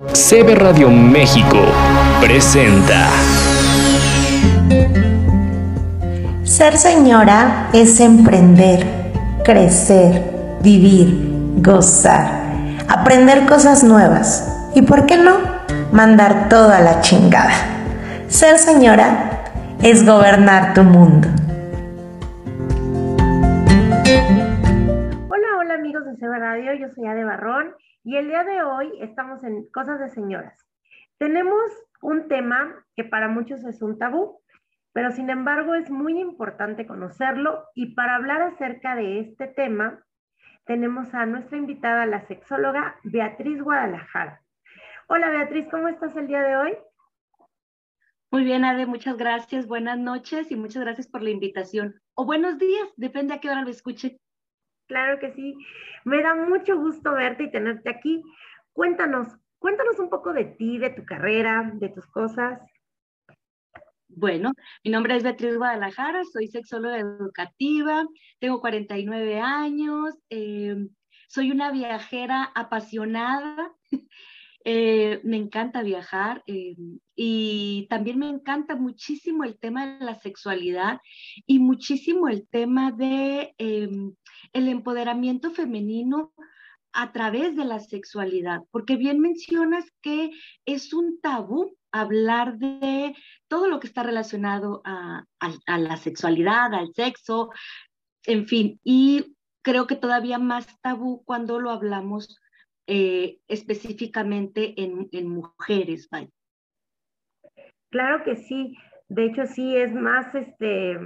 CB Radio México presenta. Ser señora es emprender, crecer, vivir, gozar, aprender cosas nuevas y, ¿por qué no?, mandar toda la chingada. Ser señora es gobernar tu mundo. Hola, hola amigos de CB Radio, yo soy Ade Barrón y el día de hoy estamos en Cosas de Señoras. Tenemos un tema que para muchos es un tabú, pero sin embargo es muy importante conocerlo y para hablar acerca de este tema tenemos a nuestra invitada, la sexóloga Beatriz Guadalajara. Hola Beatriz, ¿cómo estás el día de hoy? Muy bien, Ade, muchas gracias, buenas noches y muchas gracias por la invitación. O buenos días, depende a qué hora lo escuche. Claro que sí. Me da mucho gusto verte y tenerte aquí. Cuéntanos, cuéntanos un poco de ti, de tu carrera, de tus cosas. Bueno, mi nombre es Beatriz Guadalajara, soy sexóloga educativa, tengo 49 años, eh, soy una viajera apasionada, eh, me encanta viajar eh, y también me encanta muchísimo el tema de la sexualidad y muchísimo el tema de em, el empoderamiento femenino a través de la sexualidad, porque bien mencionas que es un tabú hablar de todo lo que está relacionado a, la sexualidad, al sexo, en fin, y creo que todavía más tabú cuando lo hablamos eh, específicamente en, en mujeres. Claro que sí, de hecho sí es más, este,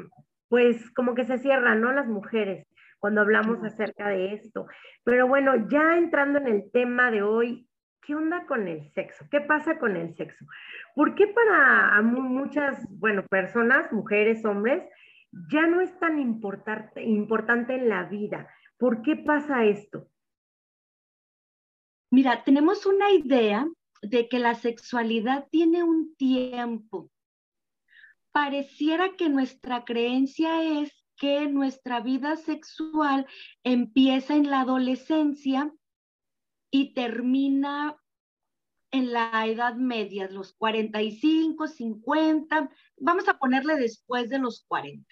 pues como que se cierran, ¿no? Las mujeres cuando hablamos acerca de esto. Pero bueno, ya entrando en el tema de hoy, ¿qué onda con el sexo? ¿Qué pasa con el sexo? ¿Por qué para muchas, bueno, personas, mujeres, hombres, ya no es tan importante, importante en la vida? ¿Por qué pasa esto? Mira, tenemos una idea de que la sexualidad tiene un tiempo. Pareciera que nuestra creencia es que nuestra vida sexual empieza en la adolescencia y termina en la edad media, los 45, 50, vamos a ponerle después de los 40.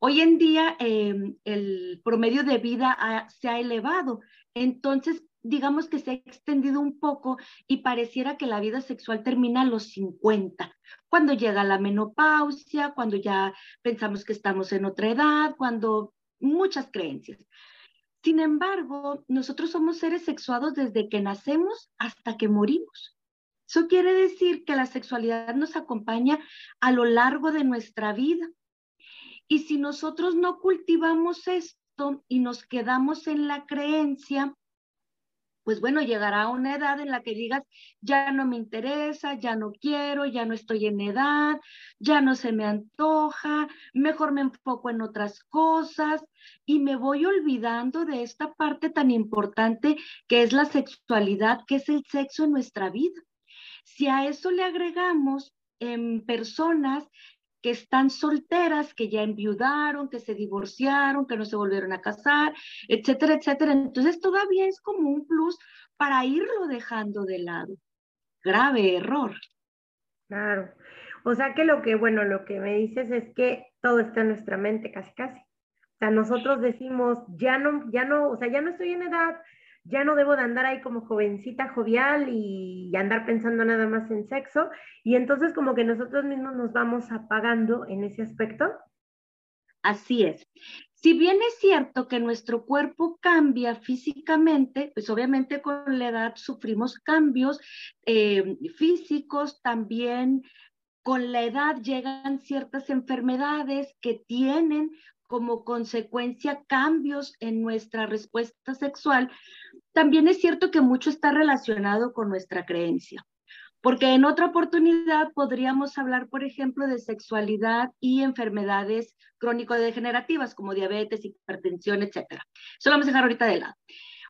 Hoy en día em, el promedio de vida se ha elevado, entonces digamos que se ha extendido un poco y pareciera que la vida sexual termina a los 50, cuando llega la menopausia, cuando ya pensamos que estamos en otra edad, cuando muchas creencias. Sin embargo, nosotros somos seres sexuados desde que nacemos hasta que morimos. Eso quiere decir que la sexualidad nos acompaña a lo largo de nuestra vida. Y si nosotros no cultivamos esto y nos quedamos en la creencia, pues bueno, llegará una edad en la que digas, ya no me interesa, ya no quiero, ya no estoy en edad, ya no se me antoja, mejor me enfoco en otras cosas y me voy olvidando de esta parte tan importante que es la sexualidad, que es el sexo en nuestra vida. Si a eso le agregamos en personas que están solteras, que ya enviudaron, que se divorciaron, que no se volvieron a casar, etcétera, etcétera. Entonces todavía es como un plus para irlo dejando de lado. Grave error. Claro. O sea que lo que, bueno, lo que me dices es que todo está en nuestra mente, casi, casi. O sea, nosotros decimos, ya no, ya no, o sea, ya no estoy en edad, ya no debo de andar ahí como jovencita jovial y, andar pensando nada más en sexo. Y entonces como que nosotros mismos nos vamos apagando en ese aspecto. Así es. Si bien es cierto que nuestro cuerpo cambia físicamente, pues obviamente con la edad sufrimos cambios eh, físicos, también con la edad llegan ciertas enfermedades que tienen como consecuencia cambios en nuestra respuesta sexual, también es cierto que mucho está relacionado con nuestra creencia. Porque en otra oportunidad podríamos hablar, por ejemplo, de sexualidad y enfermedades crónico-degenerativas como diabetes, hipertensión, etc. Eso lo vamos a dejar ahorita de lado.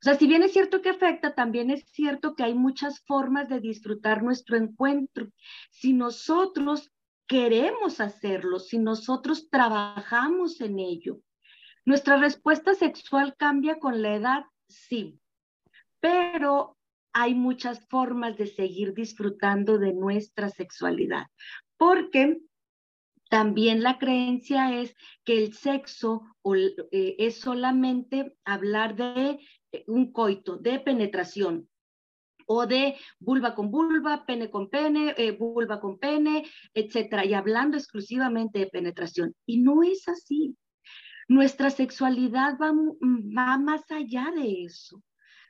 O sea, si bien es cierto que afecta, también es cierto que hay muchas formas de disfrutar nuestro encuentro. Si nosotros queremos hacerlo, si nosotros trabajamos en ello. Nuestra respuesta sexual cambia con la edad, sí, pero hay muchas formas de seguir disfrutando de nuestra sexualidad, porque también la creencia es que el sexo eh, es solamente hablar de eh, un coito, de penetración, o de vulva con vulva, pene con pene, eh, vulva con pene, etcétera, y hablando exclusivamente de penetración. Y no es así. Nuestra sexualidad va, más allá de eso.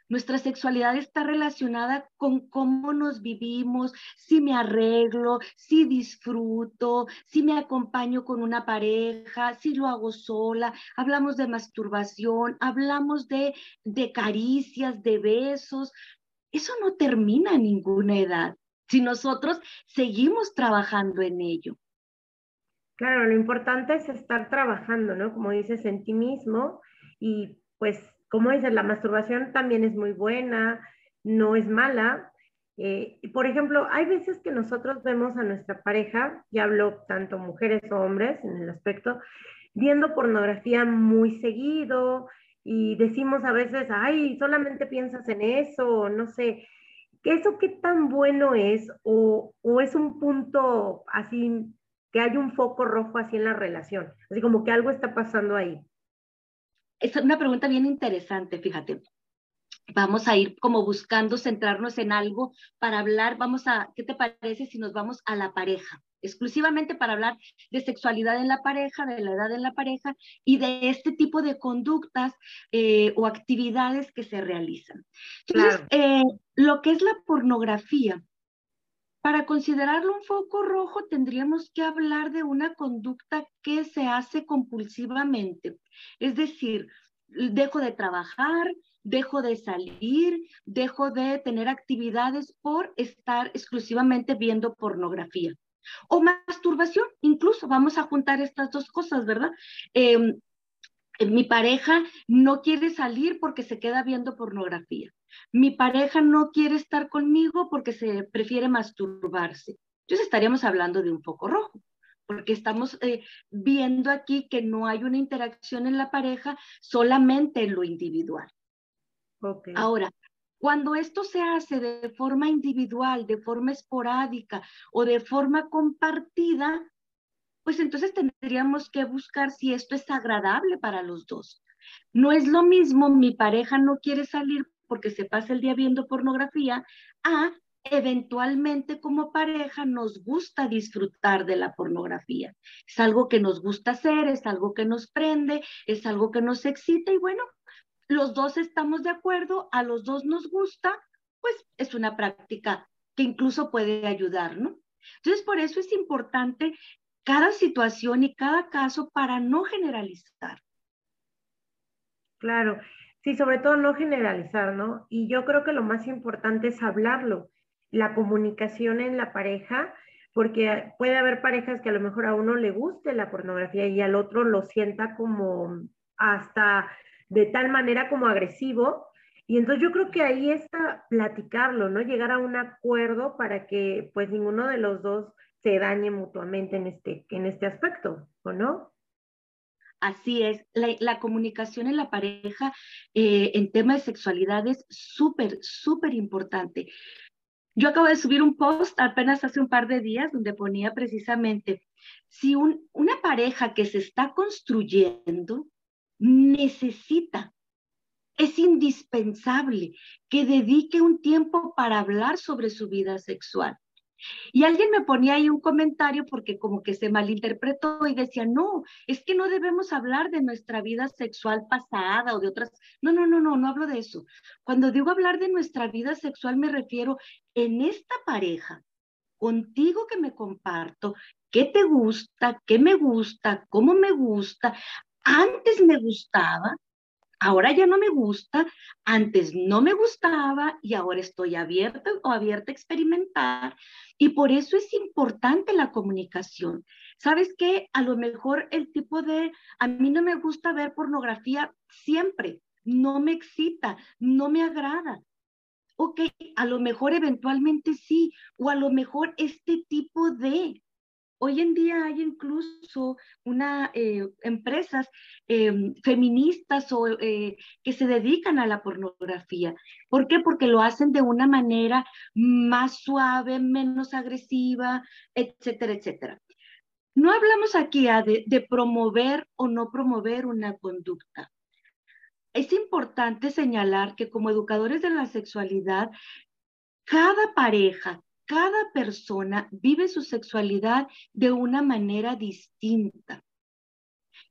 Nuestra sexualidad está relacionada con cómo nos vivimos, si me arreglo, si disfruto, si me acompaño con una pareja, si lo hago sola. Hablamos de masturbación, hablamos de caricias, de besos. Eso no termina a ninguna edad si nosotros seguimos trabajando en ello. Claro, lo importante es estar trabajando, ¿no? Como dices, en ti mismo y pues como dices, la masturbación también es muy buena, no es mala. Eh, por ejemplo, hay veces que nosotros vemos a nuestra pareja, y hablo tanto mujeres o hombres en el aspecto, viendo pornografía muy seguido y decimos a veces, ay, solamente piensas en eso, no sé, ¿eso qué tan bueno es o, o es un punto así, que hay un foco rojo así en la relación? Así como que algo está pasando ahí es una pregunta bien interesante, fíjate. Vamos a ir como buscando centrarnos en algo para hablar, vamos a, ¿qué te parece si nos vamos a la pareja? Exclusivamente para hablar de sexualidad en la pareja, de la edad en la pareja y de este tipo de conductas eh, o actividades que se realizan. Entonces, eh, lo que es la pornografía, para considerarlo un foco rojo tendríamos que hablar de una conducta que se hace compulsivamente. Es decir, dejo de trabajar, dejo de salir, dejo de tener actividades por estar exclusivamente viendo pornografía. O masturbación, incluso vamos a juntar estas dos cosas, ¿verdad? Em, mi pareja no quiere salir porque se queda viendo pornografía. Mi pareja no quiere estar conmigo porque se prefiere masturbarse. Entonces estaríamos hablando de un foco rojo, porque estamos eh, viendo aquí que no hay una interacción en la pareja, solamente en lo individual. Ahora, cuando esto se hace de forma individual, de forma esporádica o de forma compartida, pues entonces tendríamos que buscar si esto es agradable para los dos. No es lo mismo, mi pareja no quiere salir porque se pasa el día viendo pornografía, a eventualmente como pareja nos gusta disfrutar de la pornografía. Es algo que nos gusta hacer, es algo que nos prende, es algo que nos excita y bueno, los dos estamos de acuerdo, a los dos nos gusta, pues es una práctica que incluso puede ayudar, ¿no? Entonces, por eso es importante cada situación y cada caso para no generalizar. Claro, sí, sobre todo no generalizar, ¿no? Y yo creo que lo más importante es hablarlo, la comunicación en la pareja, porque puede haber parejas que a lo mejor a uno le guste la pornografía y al otro lo sienta como hasta de tal manera como agresivo. Y entonces yo creo que ahí está platicarlo, ¿no? Llegar a un acuerdo para que pues ninguno de los dos se dañe mutuamente en este, en este aspecto, ¿o no? Así es, la, comunicación en la pareja eh, en tema de sexualidad es súper, súper importante. Yo acabo de subir un post apenas hace un par de días donde ponía precisamente, si una pareja que se está construyendo necesita, es indispensable que dedique un tiempo para hablar sobre su vida sexual. Y alguien me ponía ahí un comentario porque como que se malinterpretó y decía, no, es que no debemos hablar de nuestra vida sexual pasada o de otras. No, no, no, no, no hablo de eso. Cuando digo hablar de nuestra vida sexual me refiero en esta pareja, contigo que me comparto, qué te gusta, qué me gusta, cómo me gusta. Antes me gustaba, ahora ya no me gusta, antes no me gustaba y ahora estoy abierta o abierta a experimentar. Y por eso es importante la comunicación. ¿Sabes qué? A lo mejor el tipo de, a mí no me gusta ver pornografía siempre, no me excita, no me agrada. Ok, a lo mejor eventualmente sí, o a lo mejor este tipo de, Hoy en día hay incluso una, eh, empresas em, feministas o, eh, que se dedican a la pornografía. ¿Por qué? Porque lo hacen de una manera más suave, menos agresiva, etcétera, etcétera. No hablamos aquí ah, de, de promover o no promover una conducta. Es importante señalar que como educadores de la sexualidad, cada pareja, cada persona vive su sexualidad de una manera distinta.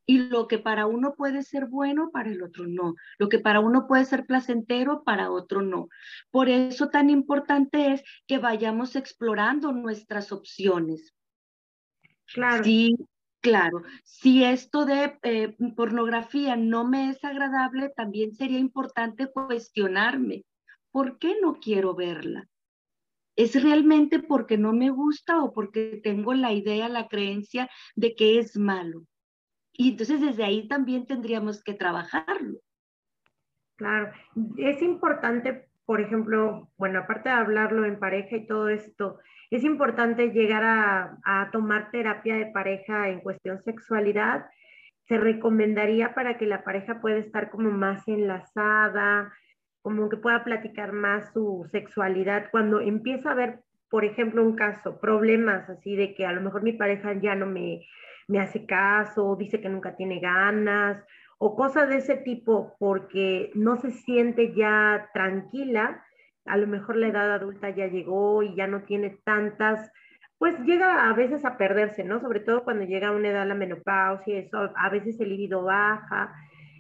Y lo que para uno puede ser bueno, para el otro no. Lo que para uno puede ser placentero, para otro no. Por eso tan importante es que vayamos explorando nuestras opciones. Claro. Sí, claro. Si esto de eh, pornografía no me es agradable, también sería importante cuestionarme. ¿Por qué no quiero verla? ¿Es realmente porque no me gusta o porque tengo la idea, la creencia de que es malo? Y entonces desde ahí también tendríamos que trabajarlo. Claro, es importante, por ejemplo, bueno, aparte de hablarlo en pareja y todo esto, es importante llegar a, a tomar terapia de pareja en cuestión sexualidad. Se recomendaría para que la pareja pueda estar como más enlazada, como que pueda platicar más su sexualidad cuando empieza a ver, por ejemplo, un caso, problemas así de que a lo mejor mi pareja ya no me, me hace caso, dice que nunca tiene ganas o cosas de ese tipo porque no se siente ya tranquila, a lo mejor la edad adulta ya llegó y ya no tiene tantas, pues llega a veces a perderse, ¿no? Sobre todo cuando llega a una edad la menopausia, eso, a veces el libido baja.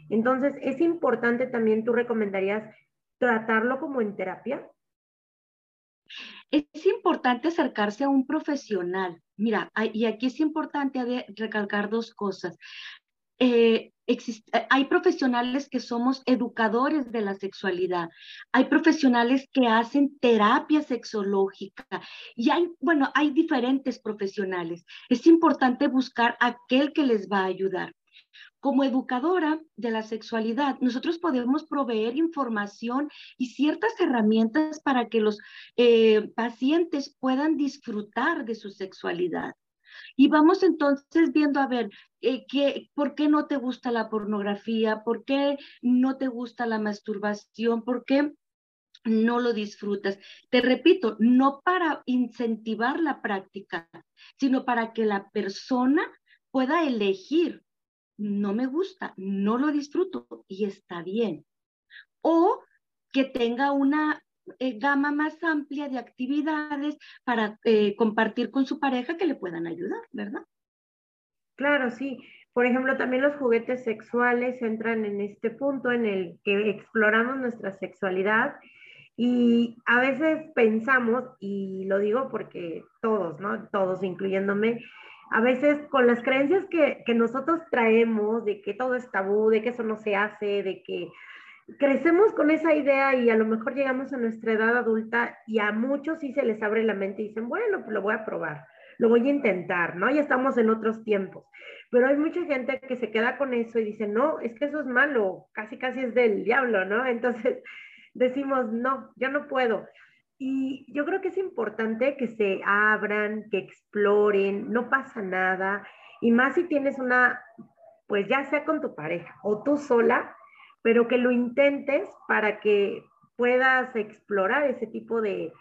Entonces, es importante también, tú recomendarías tratarlo como en terapia? Es importante acercarse a un profesional. Mira, y aquí es importante recalcar dos cosas. Eh, hay profesionales que somos educadores de la sexualidad, hay profesionales que hacen terapia sexológica y hay, bueno, hay diferentes profesionales. Es importante buscar aquel que les va a ayudar. Como educadora de la sexualidad, nosotros podemos proveer información y ciertas herramientas para que los eh, pacientes puedan disfrutar de su sexualidad. Y vamos entonces viendo, a ver, eh, ¿por qué no te gusta la pornografía? ¿Por qué no te gusta la masturbación? ¿Por qué no lo disfrutas? Te repito, no para incentivar la práctica, sino para que la persona pueda elegir no me gusta, no lo disfruto y está bien. O que tenga una eh, gama más amplia de actividades para eh, compartir con su pareja que le puedan ayudar, ¿verdad? Claro, sí. Por ejemplo, también los juguetes sexuales entran en este punto en el que exploramos nuestra sexualidad y a veces pensamos, y lo digo porque todos, ¿no? Todos, incluyéndome, a veces con las creencias que, nosotros traemos de que todo es tabú, de que eso no se hace, de que crecemos con esa idea y a lo mejor llegamos a nuestra edad adulta y a muchos sí se les abre la mente y dicen, bueno, pues lo voy a probar, lo voy a intentar, ¿no? Ya estamos en otros tiempos. Pero hay mucha gente que se queda con eso y dice, no, es que eso es malo, casi casi es del diablo, ¿no? Entonces decimos, no, yo no puedo. Y yo creo que es importante que se abran, que exploren, no pasa nada. Y más si tienes una, pues ya sea con tu pareja o tú sola, pero que lo intentes para que puedas explorar ese tipo de,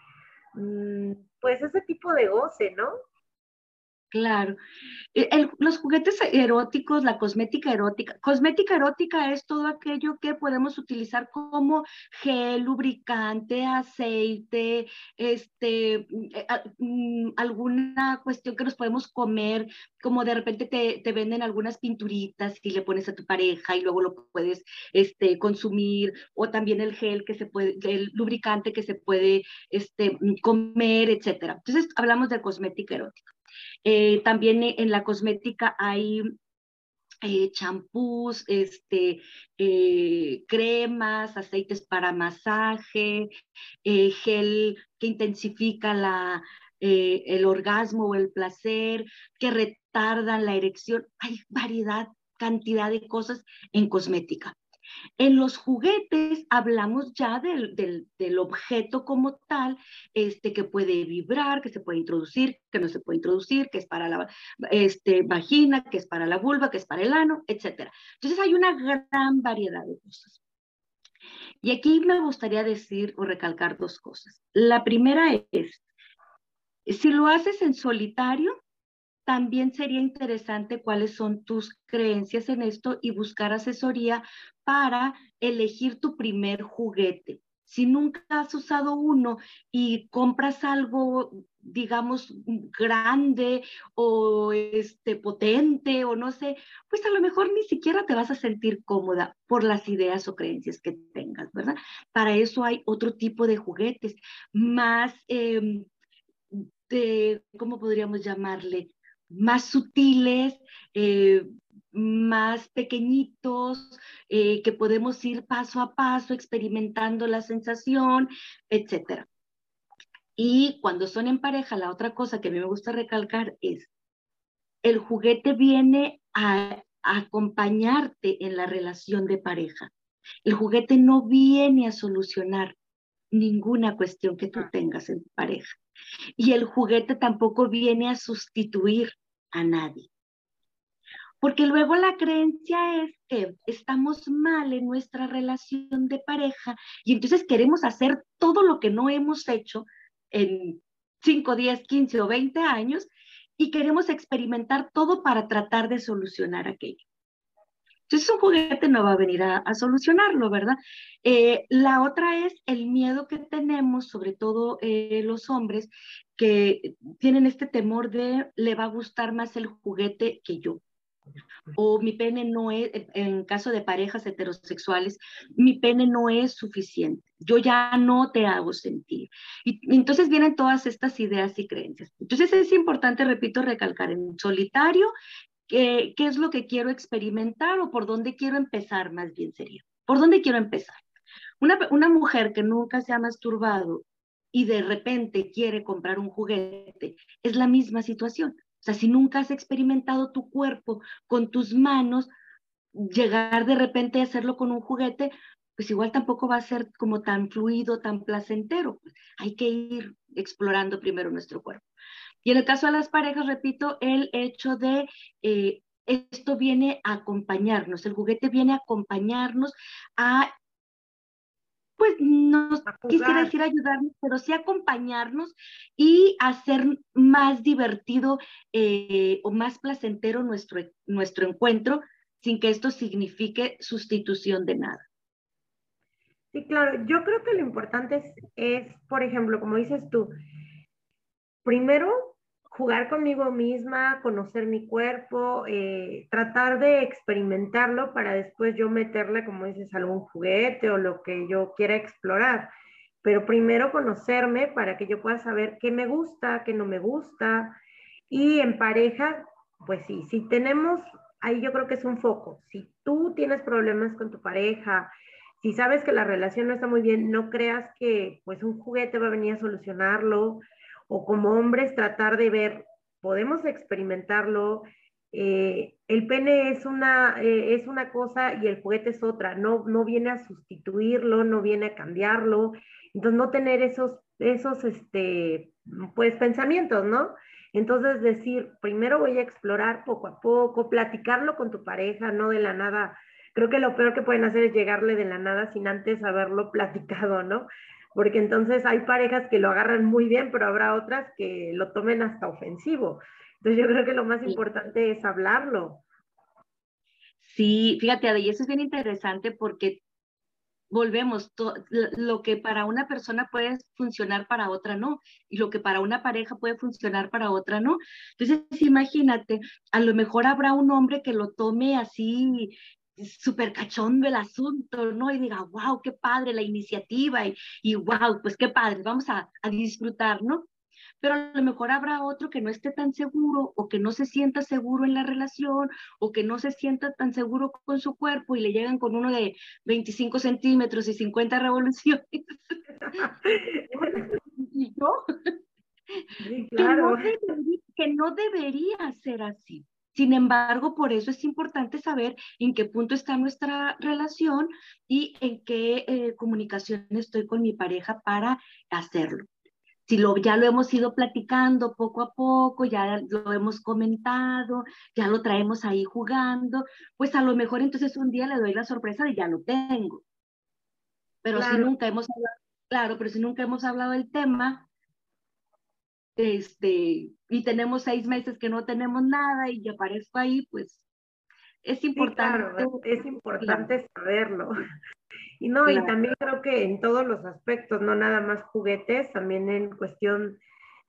mm, pues ese tipo de goce, ¿no? Claro. E, los juguetes eróticos, la cosmética erótica. Cosmética erótica es todo aquello que podemos utilizar como gel, lubricante, aceite, este, mm, eh, mm, alguna cuestión que nos podemos comer, como de repente te, te, venden algunas pinturitas y le pones a tu pareja y luego lo puedes este, consumir, o también el gel que se puede, el lubricante que se puede este, comer, etcétera. Entonces hablamos de cosmética erótica. Eh, también en la cosmética hay eh, champús, este, eh, cremas, aceites para masaje, gel que intensifica la, el orgasmo o el placer, que retardan la erección. Hay variedad, cantidad de cosas en cosmética. En los juguetes hablamos ya del, del, objeto como tal, este, que puede vibrar, que se puede introducir, que no se puede introducir, que es para la este, vagina, que es para la vulva, que es para el ano, etc. Entonces hay una gran variedad de cosas. Y aquí me gustaría decir o recalcar dos cosas. La primera es, si lo haces en solitario, también sería interesante cuáles son tus creencias en esto y buscar asesoría para elegir tu primer juguete. Si nunca has usado uno y compras algo, digamos, grande o este, potente o no sé, pues a lo mejor ni siquiera te vas a sentir cómoda por las ideas o creencias que tengas, ¿verdad? Para eso hay otro tipo de juguetes más, em, de, ¿cómo podríamos llamarle? Más sutiles, eh, más pequeñitos, eh, que podemos ir paso a paso experimentando la sensación, etc. Y cuando son en pareja, la otra cosa que a mí me gusta recalcar es, el juguete viene a, a acompañarte en la relación de pareja. El juguete no viene a solucionar ninguna cuestión que tú tengas en tu pareja. Y el juguete tampoco viene a sustituir a nadie. Porque luego la creencia es que estamos mal en nuestra relación de pareja y entonces queremos hacer todo lo que no hemos hecho en 5, 10, 15 o 20 años y queremos experimentar todo para tratar de solucionar aquello. Entonces un juguete no va a venir a, solucionarlo, ¿verdad? Eh, la otra es el miedo que tenemos, sobre todo eh, los hombres, que tienen este temor de le va a gustar más el juguete que yo. O mi pene no es, en caso de parejas heterosexuales, mi pene no es suficiente. Yo ya no te hago sentir. Y, entonces vienen todas estas ideas y creencias. Entonces es importante, repito, recalcar en solitario qué, qué es lo que quiero experimentar o por dónde quiero empezar, más bien sería. ¿Por dónde quiero empezar? Una, una mujer que nunca se ha masturbado y de repente quiere comprar un juguete, es la misma situación. O sea, si nunca has experimentado tu cuerpo con tus manos, llegar de repente a hacerlo con un juguete, pues igual tampoco va a ser como tan fluido, tan placentero. hay que ir explorando primero nuestro cuerpo. Y en el caso de las parejas, repito, el hecho de eh, esto viene a acompañarnos, el juguete viene a acompañarnos a, pues no quisiera decir ayudarnos, pero sí acompañarnos y hacer más divertido eh, o más placentero nuestro, nuestro encuentro sin que esto signifique sustitución de nada. Sí, claro, yo creo que lo importante es, es por ejemplo, como dices tú, primero jugar conmigo misma, conocer mi cuerpo, eh, tratar de experimentarlo para después yo meterle, como dices, algún juguete o lo que yo quiera explorar. Pero primero conocerme para que yo pueda saber qué me gusta, qué no me gusta. Y en pareja, pues sí, si tenemos, ahí yo creo que es un foco. Si tú tienes problemas con tu pareja, si sabes que la relación no está muy bien, no creas que pues un juguete va a venir a solucionarlo o como hombres tratar de ver, podemos experimentarlo. Eh, el pene es una, eh, es una cosa y el juguete es otra, no, no viene a sustituirlo, no viene a cambiarlo, entonces no tener esos, esos este, pues, pensamientos, ¿no? Entonces decir, primero voy a explorar poco a poco, platicarlo con tu pareja, no de la nada. Creo que lo peor que pueden hacer es llegarle de la nada sin antes haberlo platicado, ¿no? Porque entonces hay parejas que lo agarran muy bien, pero habrá otras que lo tomen hasta ofensivo. Entonces yo creo que lo más importante es hablarlo. Sí, fíjate, y eso es bien interesante porque volvemos, lo que para una persona puede funcionar para otra no, y lo que para una pareja puede funcionar para otra no. Entonces, imagínate, a lo mejor habrá un hombre que lo tome así súper cachondo el asunto, ¿no? Y diga, wow, qué padre la iniciativa y, y wow, pues qué padre, vamos a, a disfrutar, ¿no? pero a lo mejor habrá otro que no esté tan seguro o que no se sienta seguro en la relación o que no se sienta tan seguro con su cuerpo y le llegan con uno de 25 centímetros y 50 revoluciones. y yo, claro. que, no que no debería ser así. Sin embargo, por eso es importante saber en qué punto está nuestra relación y en qué eh, comunicación estoy con mi pareja para hacerlo. Si lo, ya lo hemos ido platicando poco a poco, ya lo hemos comentado, ya lo traemos ahí jugando, pues a lo mejor entonces un día le doy la sorpresa de ya lo tengo. Pero si nunca hemos hablado, claro, pero si nunca hemos hablado del tema, este, y tenemos seis meses que no tenemos nada y aparezco ahí, pues es importante. es importante saberlo. Y no, y también creo que en todos los aspectos, no nada más juguetes, también en cuestión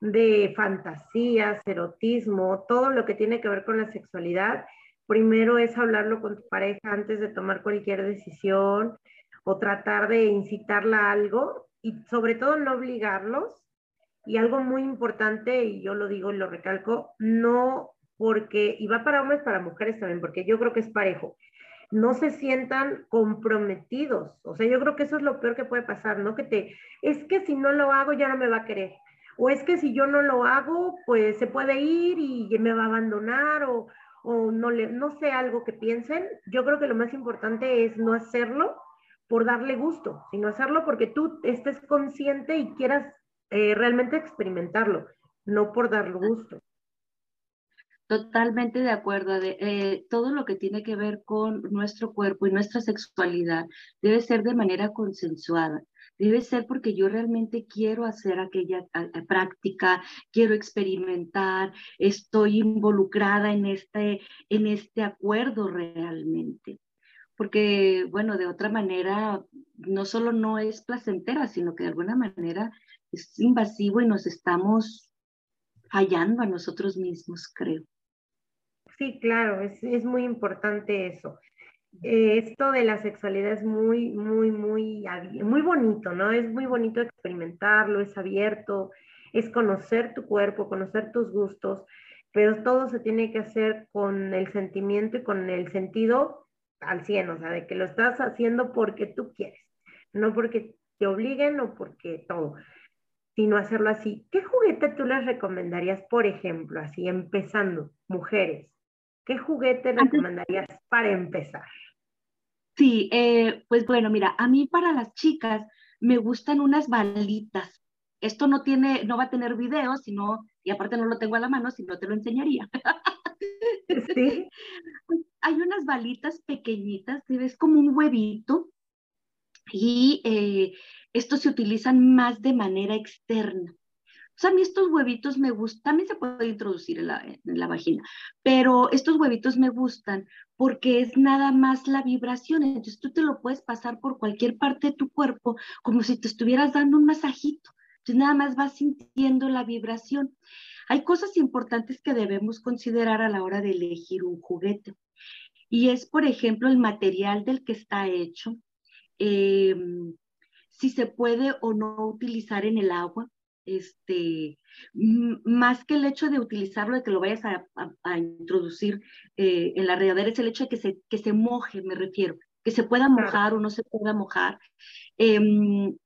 de fantasías, erotismo, todo lo que tiene que ver con la sexualidad, primero es hablarlo con tu pareja antes de tomar cualquier decisión o tratar de incitarla a algo y sobre todo no obligarlos. Y algo muy importante, y yo lo digo y lo recalco, no porque, y va para hombres, para mujeres también, porque yo creo que es parejo no se sientan comprometidos. O sea, yo creo que eso es lo peor que puede pasar, ¿no? Que te, es que si no lo hago ya no me va a querer. O es que si yo no lo hago, pues se puede ir y me va a abandonar o, o no, le, no sé algo que piensen. Yo creo que lo más importante es no hacerlo por darle gusto, sino hacerlo porque tú estés consciente y quieras eh, realmente experimentarlo, no por darle gusto. Totalmente de acuerdo. De, eh, todo lo que tiene que ver con nuestro cuerpo y nuestra sexualidad debe ser de manera consensuada. Debe ser porque yo realmente quiero hacer aquella práctica, quiero experimentar, estoy involucrada en este, en este acuerdo realmente. Porque, bueno, de otra manera, no solo no es placentera, sino que de alguna manera es invasivo y nos estamos fallando a nosotros mismos, creo. Sí, claro, es, es muy importante eso. Eh, esto de la sexualidad es muy, muy, muy, muy bonito, ¿no? Es muy bonito experimentarlo, es abierto, es conocer tu cuerpo, conocer tus gustos, pero todo se tiene que hacer con el sentimiento y con el sentido al 100, o sea, de que lo estás haciendo porque tú quieres, no porque te obliguen o porque todo, sino hacerlo así. ¿Qué juguete tú les recomendarías, por ejemplo, así empezando, mujeres? ¿Qué juguete recomendarías para empezar? Sí, eh, pues bueno, mira, a mí para las chicas me gustan unas balitas. Esto no tiene, no va a tener video, sino, y aparte no lo tengo a la mano, si no te lo enseñaría. Sí. Hay unas balitas pequeñitas, ves como un huevito, y eh, estos se utilizan más de manera externa. O sea, a mí estos huevitos me gustan, también se puede introducir en la, vagina, pero estos huevitos me gustan porque es nada más la vibración, entonces tú te lo puedes pasar por cualquier parte de tu cuerpo como si te estuvieras dando un masajito, entonces nada más vas sintiendo la vibración. Hay cosas importantes que debemos considerar a la hora de elegir un juguete y es, por ejemplo, el material del que está hecho, em, si se puede o no utilizar en el agua, este, más que el hecho de utilizarlo, de que lo vayas a, introducir eh, en la regadera, es el hecho de que se, que se moje, me refiero, que se pueda mojar o no se pueda mojar. Em,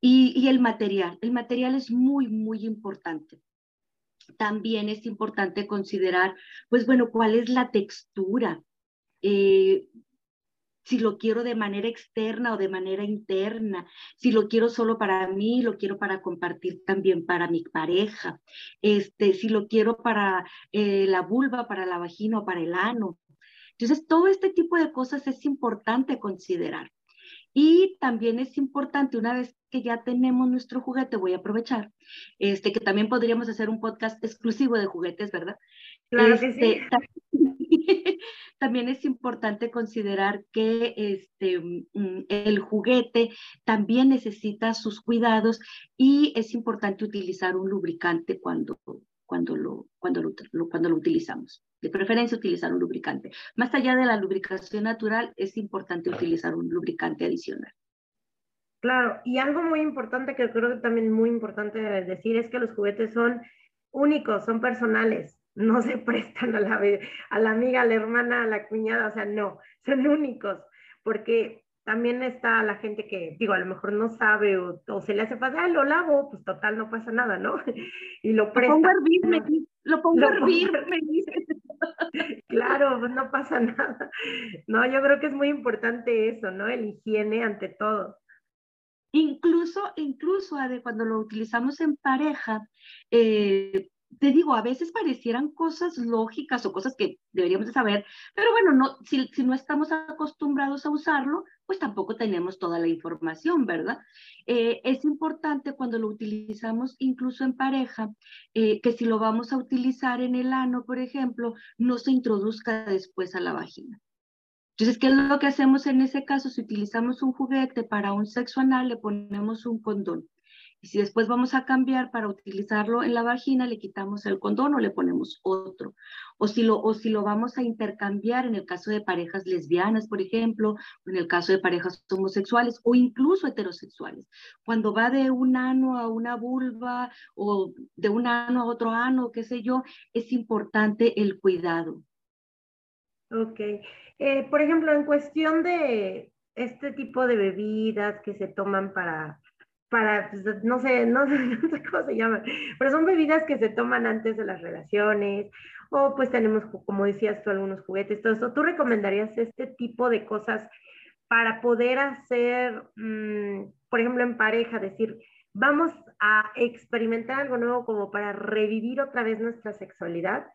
y, y, el material, el material es muy, muy importante. También es importante considerar, pues bueno, cuál es la textura. Eh, si lo quiero de manera externa o de manera interna, si lo quiero solo para mí, lo quiero para compartir también para mi pareja, este, si lo quiero para eh, la vulva, para la vagina o para el ano. Entonces, todo este tipo de cosas es importante considerar. Y también es importante, una vez que ya tenemos nuestro juguete, voy a aprovechar, este, que también podríamos hacer un podcast exclusivo de juguetes, ¿verdad? Claro que sí. Este, también es importante considerar que este, mm, el juguete también necesita sus cuidados y es importante utilizar un lubricante cuando, cuando, lo, cuando, lo, cuando lo utilizamos. De preferencia utilizar un lubricante. Más allá de la lubricación natural, es importante utilizar un lubricante adicional. Claro, y algo muy importante que creo que también es muy importante decir es que los juguetes son únicos, son personales no se prestan a la, a la amiga, a la hermana, a la cuñada, o sea, no, son únicos, porque también está la gente que, digo, a lo mejor no sabe o, se le hace fácil, ah, lo lavo, pues total, no pasa nada, ¿no? y lo presta. Lo pongo a hervir, me, lo pongo a hervir, me dice. Claro, pues no pasa nada. No, yo creo que es muy importante eso, ¿no? El higiene ante todo. Incluso, incluso, cuando lo utilizamos en pareja, eh, te digo, a veces parecieran cosas lógicas o cosas que deberíamos de saber, pero bueno, no, si, si no estamos acostumbrados a usarlo, pues tampoco tenemos toda la información, ¿verdad? Eh, es importante cuando lo utilizamos incluso en pareja, eh, que si lo vamos a utilizar en el ano, por ejemplo, no se introduzca después a la vagina. Entonces, ¿qué es lo que hacemos en ese caso? Si utilizamos un juguete para un sexo anal, le ponemos un condón. Y si después vamos a cambiar para utilizarlo en la vagina, le quitamos el condón o le ponemos otro. O si lo, o si lo vamos a intercambiar en el caso de parejas lesbianas, por ejemplo, en el caso de parejas homosexuales o incluso heterosexuales. Cuando va de un ano a una vulva o de un ano a otro ano, qué sé yo, es importante el cuidado. Ok. Eh, por ejemplo, en cuestión de este tipo de bebidas que se toman para para, pues, no sé, no, sé cómo se llaman, pero son bebidas que se toman antes de las relaciones, o pues tenemos, como decías tú, algunos juguetes, todo eso. ¿Tú recomendarías este tipo de cosas para poder hacer, mm, por ejemplo, en pareja, decir, vamos a experimentar algo nuevo como para revivir otra vez nuestra sexualidad?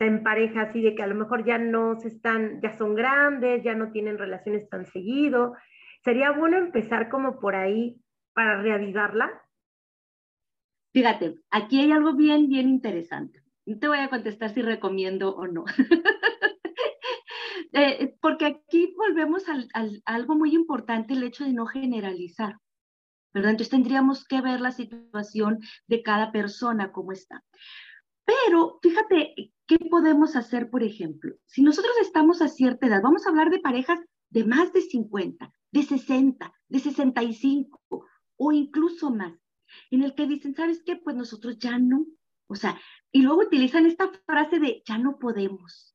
En pareja, así de que a lo mejor ya no se están, ya son grandes, ya no tienen relaciones tan seguido. Sería bueno empezar como por ahí para reavivarla? Fíjate, aquí hay algo bien, bien interesante. No te voy a contestar si recomiendo o no. Eh, porque aquí volvemos al, al, a algo muy importante, el hecho de no generalizar. ¿verdad? Entonces tendríamos que ver la situación de cada persona, cómo está. Pero fíjate, ¿qué podemos hacer, por ejemplo? Si nosotros estamos a cierta edad, vamos a hablar de parejas de más de 50, de 60, de 65, o incluso más, en el que dicen, ¿sabes qué? Pues nosotros ya no. O sea, y luego utilizan esta frase de ya no podemos.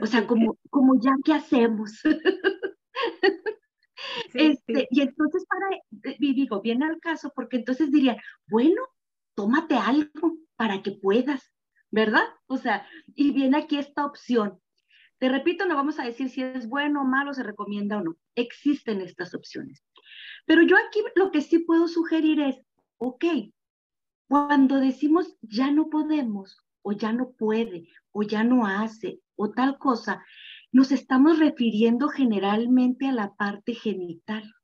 O sea, como, como ya, ¿qué hacemos? este, Y entonces, para, y digo, viene al caso, porque entonces dirían, bueno, tómate algo para que puedas, ¿verdad? O sea, y viene aquí esta opción. Te repito, no vamos a decir si es bueno o malo, se recomienda o no. Existen estas opciones. Pero yo aquí lo que sí puedo sugerir es, ok, cuando decimos ya no podemos o ya no puede o ya no hace o tal cosa, nos estamos refiriendo generalmente a la parte genital.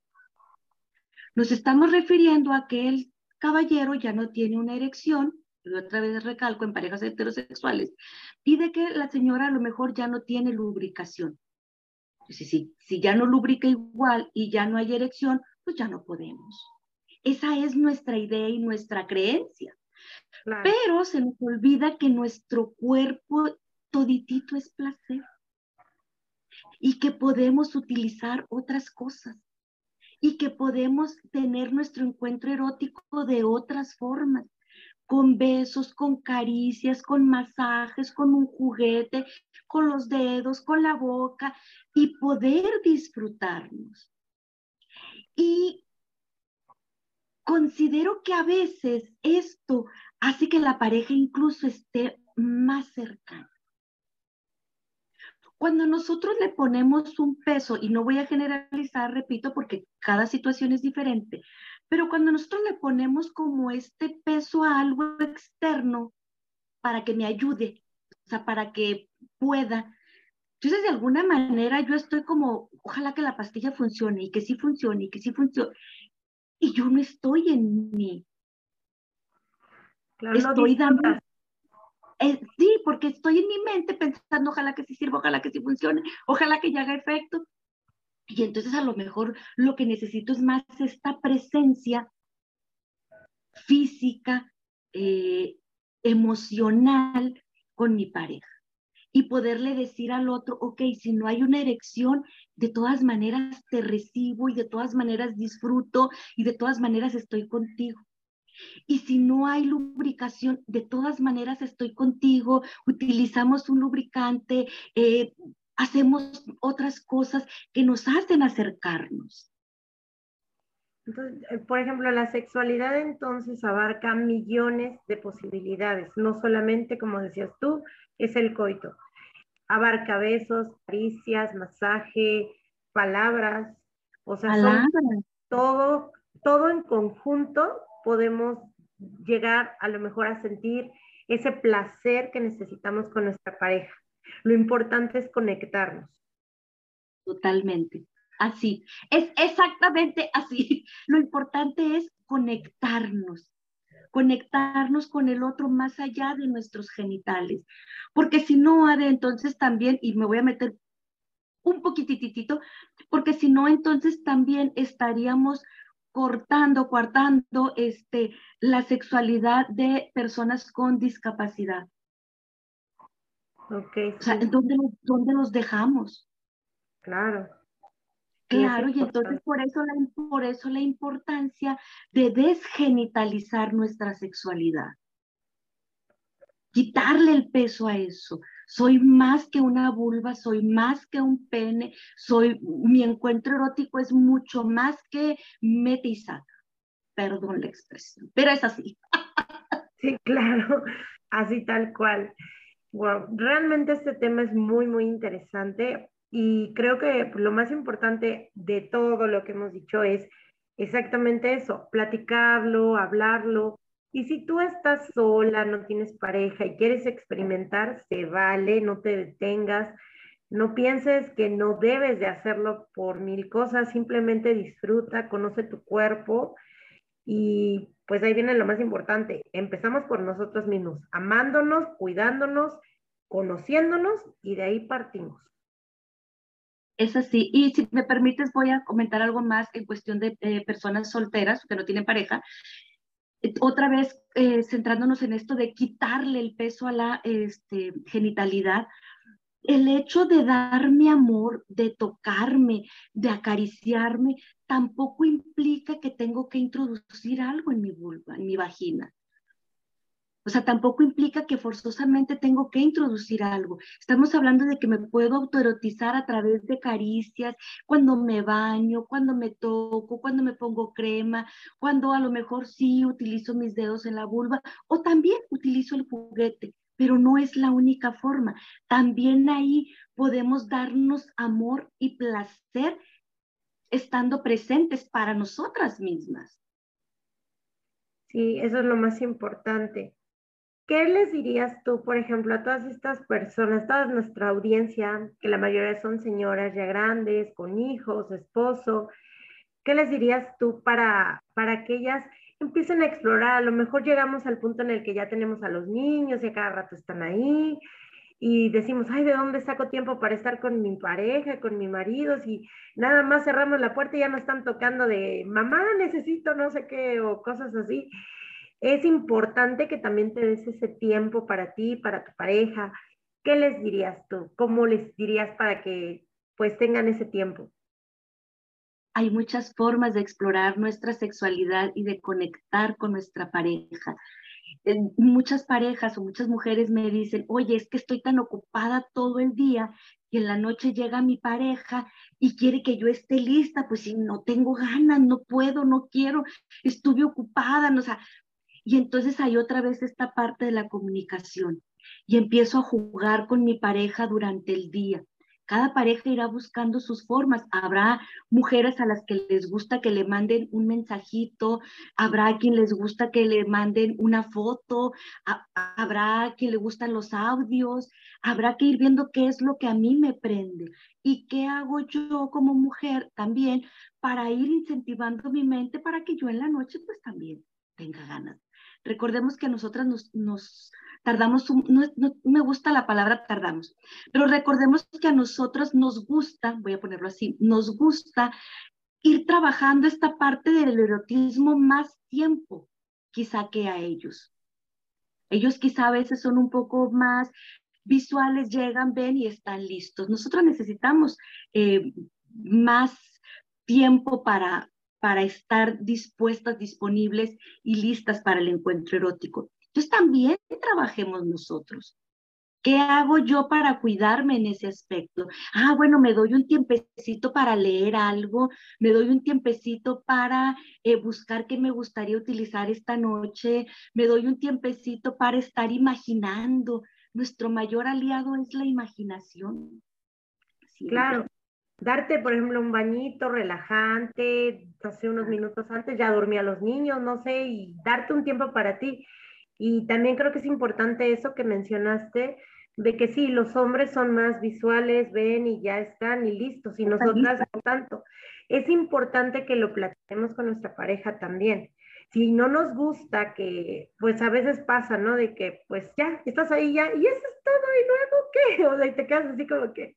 Nos estamos refiriendo a que el caballero ya no tiene una erección, y otra vez recalco en parejas heterosexuales, y de que la señora a lo mejor ya no tiene lubricación. Si, si, si ya no lubrica igual y ya no hay erección, pues ya no podemos. Esa es nuestra idea y nuestra creencia. Pero se nos olvida que nuestro cuerpo toditito es placer y que podemos utilizar otras cosas y que podemos tener nuestro encuentro erótico de otras formas, con besos, con caricias, con masajes, con un juguete, con los dedos, con la boca y poder disfrutarnos. Y considero que a veces esto hace que la pareja incluso esté más cercana. Cuando nosotros le ponemos un peso, y no voy a generalizar, repito, porque cada situación es diferente, pero cuando nosotros le ponemos como este peso a algo externo para que me ayude, o sea, para que pueda, entonces, de alguna manera yo estoy como, ojalá que la pastilla funcione y que sí funcione y que sí funcione. Y yo no estoy en mí. Claro, estoy dando... Eh, sí, porque estoy en mi mente pensando, ojalá que sí sirva, ojalá que sí funcione, ojalá que ya haga efecto. Y entonces a lo mejor lo que necesito es más esta presencia física, eh, emocional con mi pareja y poderle decir al otro, ok, si no hay una erección, de todas maneras te recibo y de todas maneras disfruto y de todas maneras estoy contigo. Y si no hay lubricación, de todas maneras estoy contigo, utilizamos un lubricante, eh, hacemos otras cosas que nos hacen acercarnos. Entonces, eh, por ejemplo, la sexualidad entonces abarca millones de posibilidades, no solamente, como decías tú, es el coito. abarca besos, caricias, masaje, palabras, o sea, todo, todo en conjunto podemos llegar a lo mejor a sentir ese placer que necesitamos con nuestra pareja. Lo importante es conectarnos. Totalmente. Así. Es exactamente así. Lo importante es conectarnos. Conectarnos con el otro más allá de nuestros genitales. Porque si no, Ade, entonces también, y me voy a meter un poquititito, porque si no, entonces también estaríamos cortando, coartando este, la sexualidad de personas con discapacidad. Okay, O sea, ¿dónde, ¿dónde los dejamos? Claro. Claro, y entonces por eso, la, por eso la importancia de desgenitalizar nuestra sexualidad. Quitarle el peso a eso. Soy más que una vulva, soy más que un pene, soy, mi encuentro erótico es mucho más que saca. Perdón la expresión, pero es así. Sí, claro, así tal cual. Wow, realmente este tema es muy, muy interesante y creo que lo más importante de todo lo que hemos dicho es exactamente eso, platicarlo, hablarlo. Y si tú estás sola, no tienes pareja y quieres experimentar, se vale, no te detengas, no pienses que no debes de hacerlo por mil cosas, simplemente disfruta, conoce tu cuerpo y pues ahí viene lo más importante, empezamos por nosotros mismos, amándonos, cuidándonos, conociéndonos y de ahí partimos. Es así. Y si me permites, voy a comentar algo más en cuestión de eh, personas solteras que no tienen pareja. Otra vez, eh, centrándonos en esto de quitarle el peso a la este, genitalidad, el hecho de darme amor, de tocarme, de acariciarme, tampoco implica que tengo que introducir algo en mi vulva, en mi vagina. O sea, tampoco implica que forzosamente tengo que introducir algo. Estamos hablando de que me puedo autoerotizar a través de caricias, cuando me baño, cuando me toco, cuando me pongo crema, cuando a lo mejor sí utilizo mis dedos en la vulva o también utilizo el juguete, pero no es la única forma. También ahí podemos darnos amor y placer estando presentes para nosotras mismas. Sí, eso es lo más importante. ¿Qué les dirías tú, por ejemplo, a todas estas personas, toda nuestra audiencia, que la mayoría son señoras ya grandes, con hijos, esposo? ¿Qué les dirías tú para, para que ellas empiecen a explorar? A lo mejor llegamos al punto en el que ya tenemos a los niños y a cada rato están ahí y decimos, ay, ¿de dónde saco tiempo para estar con mi pareja, con mi marido? Si nada más cerramos la puerta y ya no están tocando de, mamá, necesito no sé qué o cosas así es importante que también te des ese tiempo para ti, para tu pareja. ¿Qué les dirías tú? ¿Cómo les dirías para que pues tengan ese tiempo? Hay muchas formas de explorar nuestra sexualidad y de conectar con nuestra pareja. muchas parejas o muchas mujeres me dicen, oye, es que estoy tan ocupada todo el día y en la noche llega mi pareja y quiere que yo esté lista, pues si no tengo ganas, no puedo, no quiero, estuve ocupada, o sea, y entonces hay otra vez esta parte de la comunicación. Y empiezo a jugar con mi pareja durante el día. Cada pareja irá buscando sus formas. Habrá mujeres a las que les gusta que le manden un mensajito, habrá quien les gusta que le manden una foto, habrá quien le gustan los audios, habrá que ir viendo qué es lo que a mí me prende. Y qué hago yo como mujer también para ir incentivando mi mente para que yo en la noche pues también tenga ganas Recordemos que nosotras nos, tardamos, no, me gusta la palabra tardamos, pero recordemos que a nosotros nos gusta, voy a ponerlo así, nos gusta ir trabajando esta parte del erotismo más tiempo, quizá que a ellos. Ellos quizá a veces son un poco más visuales, llegan, ven y están listos. Nosotros necesitamos eh, más tiempo para, para estar dispuestas, disponibles y listas para el encuentro erótico. Entonces también trabajemos nosotros. ¿Qué hago yo para cuidarme en ese aspecto? Ah, bueno, me doy un tiempecito para leer algo, me doy un tiempecito para eh, buscar qué me gustaría utilizar esta noche, me doy un tiempecito para estar imaginando, nuestro mayor aliado es la imaginación. Claro. Darte, por ejemplo, un bañito relajante, hace unos minutos antes ya dormía los niños, no sé, y darte un tiempo para ti. Y también creo que es importante eso que mencionaste, de que sí, los hombres son más visuales, ven y ya están y listos, y nosotras no tanto. Es importante que lo platiquemos con nuestra pareja también. Si no nos gusta, que pues a veces pasa, ¿no? De que pues ya, estás ahí ya, y eso es todo, y luego qué, o sea, te quedas así como que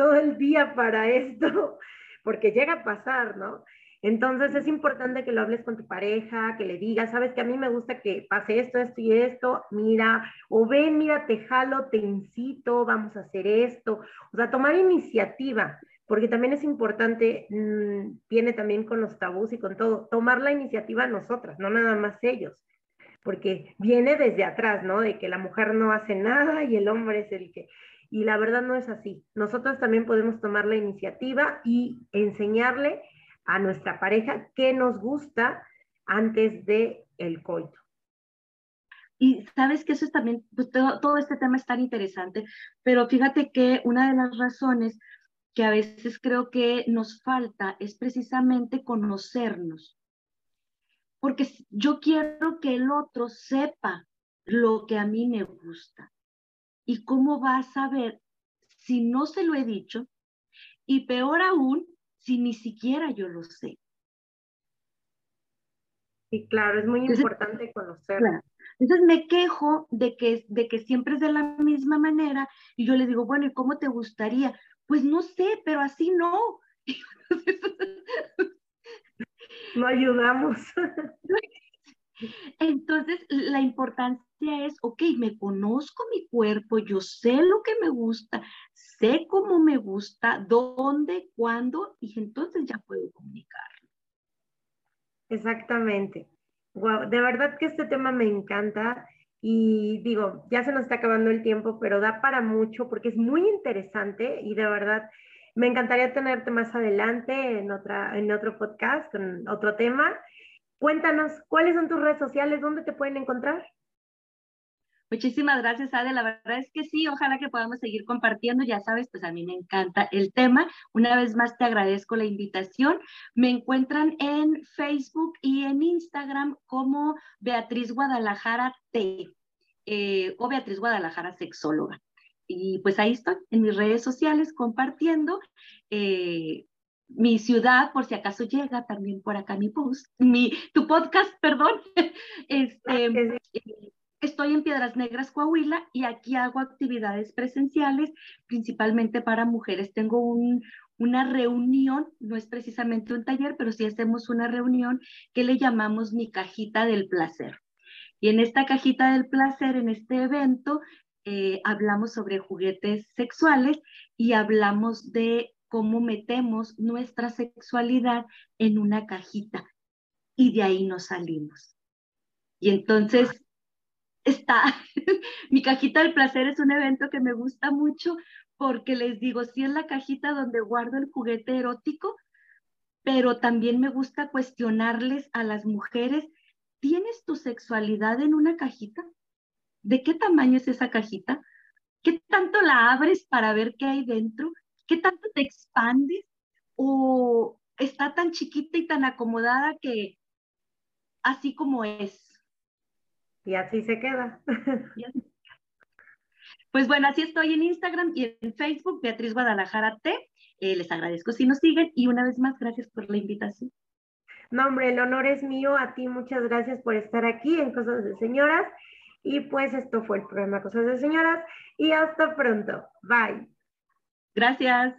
todo el día para esto, porque llega a pasar, ¿no? Entonces es importante que lo hables con tu pareja, que le digas, sabes que a mí me gusta que pase esto, esto y esto, mira, o ven, mira, te jalo, te incito, vamos a hacer esto. O sea, tomar iniciativa, porque también es importante, mm, viene también con los tabús y con todo, tomar la iniciativa nosotras, no nada más ellos, porque viene desde atrás, ¿no? De que la mujer no hace nada y el hombre es el que... Y la verdad no es así. Nosotros también podemos tomar la iniciativa y enseñarle a nuestra pareja qué nos gusta antes de el coito. Y sabes que eso es también, pues, todo, este tema es tan interesante, pero fíjate que una de las razones que a veces creo que nos falta es precisamente conocernos. Porque yo quiero que el otro sepa lo que a mí me gusta. ¿Y cómo va a saber si no se lo he dicho? Y peor aún, si ni siquiera yo lo sé? Sí, claro, es muy importante conocerlo. Entonces me quejo de que, de que siempre es de la misma manera y yo le digo, bueno, ¿y cómo te gustaría? Pues no sé, pero así no. no ayudamos. Entonces, la importancia es, ok, me conozco mi cuerpo, yo sé lo que me gusta, sé cómo me gusta, dónde, cuándo, y entonces ya puedo comunicarlo. Exactamente. Wow, de verdad que este tema me encanta y digo, ya se nos está acabando el tiempo, pero da para mucho porque es muy interesante y de verdad me encantaría tenerte más adelante en, otra, en otro podcast con otro tema. Cuéntanos, ¿cuáles son tus redes sociales? ¿Dónde te pueden encontrar? Muchísimas gracias, Ade. La verdad es que sí, ojalá que podamos seguir compartiendo. Ya sabes, pues a mí me encanta el tema. Una vez más te agradezco la invitación. Me encuentran en Facebook y en Instagram como Beatriz Guadalajara T eh, o Beatriz Guadalajara Sexóloga. Y pues ahí estoy en mis redes sociales compartiendo. Eh, mi ciudad, por si acaso llega también por acá mi post, mi, tu podcast, perdón. Este, eh, estoy en Piedras Negras, Coahuila, y aquí hago actividades presenciales, principalmente para mujeres. Tengo un, una reunión, no es precisamente un taller, pero sí hacemos una reunión que le llamamos mi cajita del placer. Y en esta cajita del placer, en este evento, eh, hablamos sobre juguetes sexuales y hablamos de cómo metemos nuestra sexualidad en una cajita y de ahí nos salimos. Y entonces está, mi cajita del placer es un evento que me gusta mucho porque les digo, sí es la cajita donde guardo el juguete erótico, pero también me gusta cuestionarles a las mujeres, ¿tienes tu sexualidad en una cajita? ¿De qué tamaño es esa cajita? ¿Qué tanto la abres para ver qué hay dentro? ¿Qué tanto te expandes? ¿O está tan chiquita y tan acomodada que así como es? Y así se queda. Pues bueno, así estoy en Instagram y en Facebook, Beatriz Guadalajara T. Eh, les agradezco si nos siguen y una vez más, gracias por la invitación. No, hombre, el honor es mío. A ti muchas gracias por estar aquí en Cosas de Señoras. Y pues esto fue el programa Cosas de Señoras y hasta pronto. Bye. Gracias.